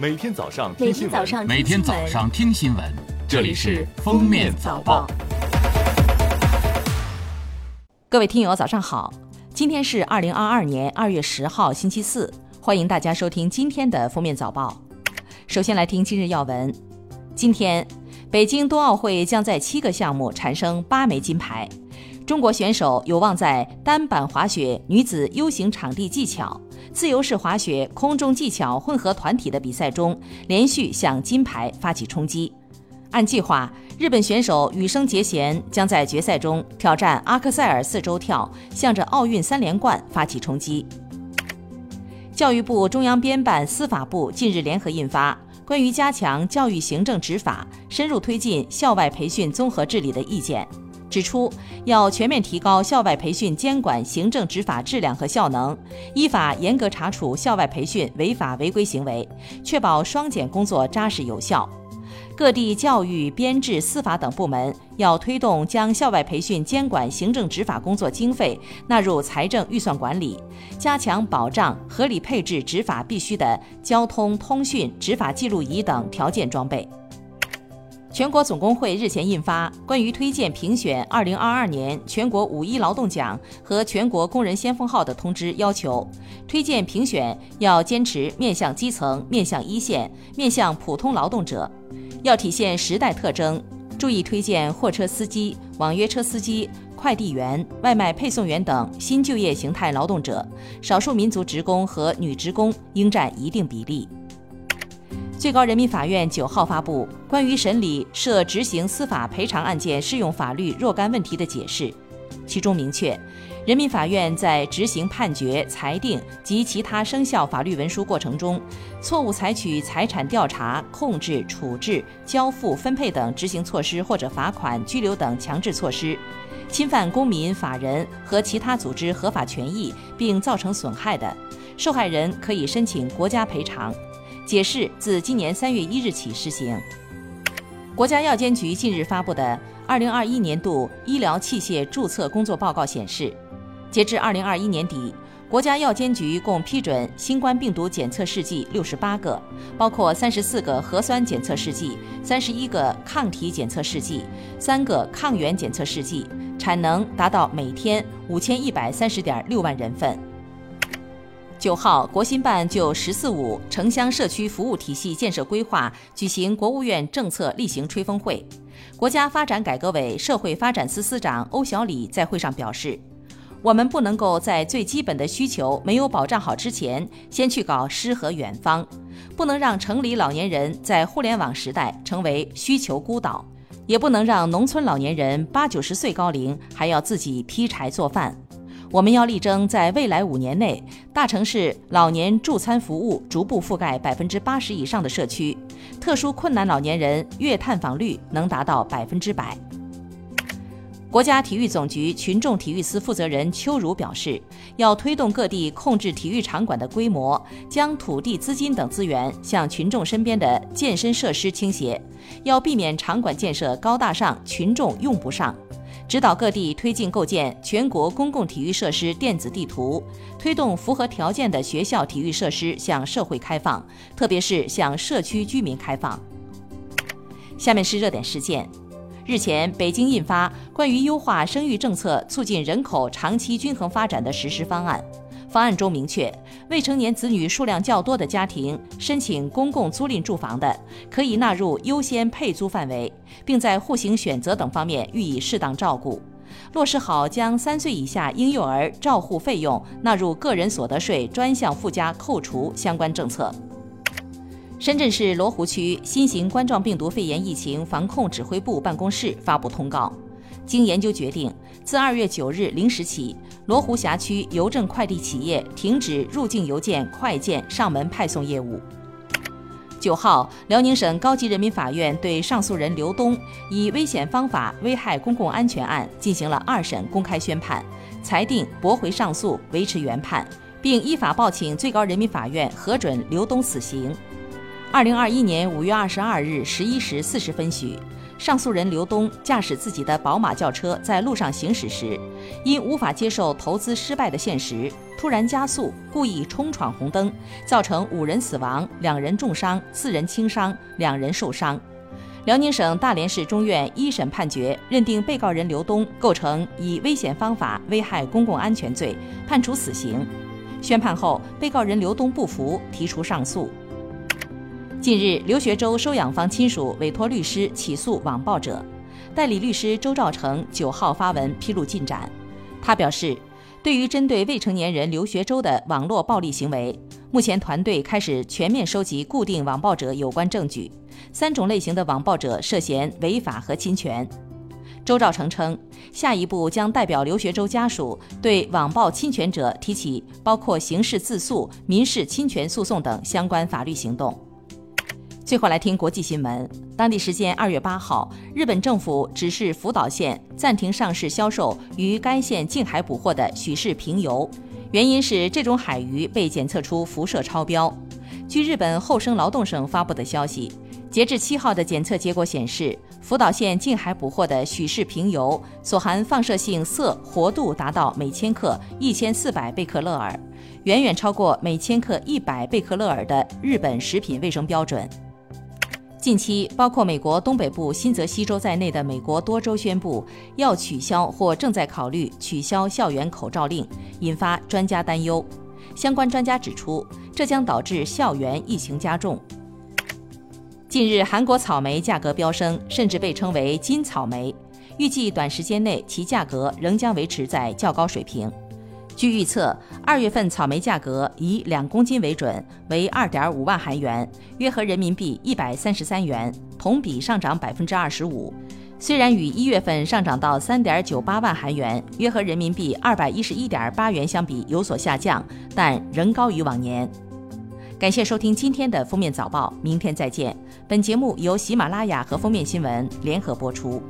每天早上每听新闻，天早上每天早上听新闻，这里是《封面早报》。各位听友，早上好！今天是二零二二年二月十号，星期四，欢迎大家收听今天的《封面早报》。首先来听今日要闻。今天，北京冬奥会将在七个项目产生八枚金牌，中国选手有望在单板滑雪女子 U 型场地技巧、自由式滑雪空中技巧混合团体的比赛中，连续向金牌发起冲击。按计划，日本选手羽生结弦将在决赛中挑战阿克塞尔四周跳，向着奥运三连冠发起冲击。教育部、中央编办、司法部近日联合印发《关于加强教育行政执法、深入推进校外培训综合治理的意见》，指出要全面提高校外培训监管行政执法质量和效能，依法严格查处校外培训违法违规行为，确保双减工作扎实有效。各地教育、编制、司法等部门要推动将校外培训监管行政执法工作经费纳入财政预算管理，加强保障合理配置执法必须的交通、通讯、执法记录仪等条件装备。全国总工会日前印发《关于推荐评选2022年全国五一劳动奖和全国工人先锋号的通知》，要求推荐评选要坚持面向基层、面向一线、面向普通劳动者。要体现时代特征，注意推荐货车司机、网约车司机、快递员、外卖配送员等新就业形态劳动者，少数民族职工和女职工应占一定比例。最高人民法院九号发布关于审理涉执行司法赔偿案件适用法律若干问题的解释，其中明确。人民法院在执行判决、裁定及其他生效法律文书过程中，错误采取财产调查、控制、处置、交付、分配等执行措施或者罚款、拘留等强制措施，侵犯公民、法人和其他组织合法权益并造成损害的，受害人可以申请国家赔偿。解释自今年三月一日起施行。国家药监局近日发布的二零二一年度医疗器械注册工作报告显示。截至二零二一年底，国家药监局共批准新冠病毒检测试剂六十八个，包括三十四个核酸检测试剂、三十一个抗体检测试剂、三个抗原检测试剂，产能达到每天五千一百三十点六万人份。九号，国新办就“十四五”城乡社区服务体系建设规划举行国务院政策例行吹风会，国家发展改革委社会发展司司长欧小礼在会上表示。我们不能够在最基本的需求没有保障好之前，先去搞诗和远方，不能让城里老年人在互联网时代成为需求孤岛，也不能让农村老年人八九十岁高龄还要自己劈柴做饭。我们要力争在未来五年内，大城市老年助餐服务逐步覆盖百分之八十以上的社区，特殊困难老年人月探访率能达到百分之百。国家体育总局群众体育司负责人邱儒表示，要推动各地控制体育场馆的规模，将土地、资金等资源向群众身边的健身设施倾斜，要避免场馆建设高大上，群众用不上。指导各地推进构建全国公共体育设施电子地图，推动符合条件的学校体育设施向社会开放，特别是向社区居民开放。下面是热点事件。日前，北京印发关于优化生育政策、促进人口长期均衡发展的实施方案。方案中明确，未成年子女数量较多的家庭申请公共租赁住房的，可以纳入优先配租范围，并在户型选择等方面予以适当照顾。落实好将三岁以下婴幼儿照护费用纳入个人所得税专项附加扣除相关政策。深圳市罗湖区新型冠状病毒肺炎疫情防控指挥部办公室发布通告，经研究决定，自二月九日零时起，罗湖辖区邮政快递企业停止入境邮件快件上门派送业务。九号，辽宁省高级人民法院对上诉人刘东以危险方法危害公共安全案进行了二审公开宣判，裁定驳回上诉，维持原判，并依法报请最高人民法院核准刘东死刑。二零二一年五月二十二日十一时四十分许，上诉人刘东驾驶自己的宝马轿车在路上行驶时，因无法接受投资失败的现实，突然加速，故意冲闯红灯，造成五人死亡、两人重伤、四人轻伤、两人受伤。辽宁省大连市中院一审判决认定被告人刘东构成以危险方法危害公共安全罪，判处死刑。宣判后，被告人刘东不服，提出上诉。近日，刘学洲收养方亲属委托律师起诉网暴者，代理律师周兆成九号发文披露进展。他表示，对于针对未成年人刘学洲的网络暴力行为，目前团队开始全面收集固定网暴者有关证据，三种类型的网暴者涉嫌违法和侵权。周兆成称，下一步将代表刘学洲家属对网暴侵权者提起包括刑事自诉、民事侵权诉讼等相关法律行动。最后来听国际新闻。当地时间二月八号，日本政府指示福岛县暂停上市销售于该县近海捕获的许氏平游，原因是这种海鱼被检测出辐射超标。据日本厚生劳动省发布的消息，截至七号的检测结果显示，福岛县近海捕获的许氏平游所含放射性铯活度达到每千克一千四百贝克勒尔，远远超过每千克一百贝克勒尔的日本食品卫生标准。近期，包括美国东北部新泽西州在内的美国多州宣布要取消或正在考虑取消校园口罩令，引发专家担忧。相关专家指出，这将导致校园疫情加重。近日，韩国草莓价格飙升，甚至被称为“金草莓”，预计短时间内其价格仍将维持在较高水平。据预测，二月份草莓价格以两公斤为准，为二点五万韩元，约合人民币一百三十三元，同比上涨百分之二十五。虽然与一月份上涨到三点九八万韩元，约合人民币二百一十一点八元相比有所下降，但仍高于往年。感谢收听今天的封面早报，明天再见。本节目由喜马拉雅和封面新闻联合播出。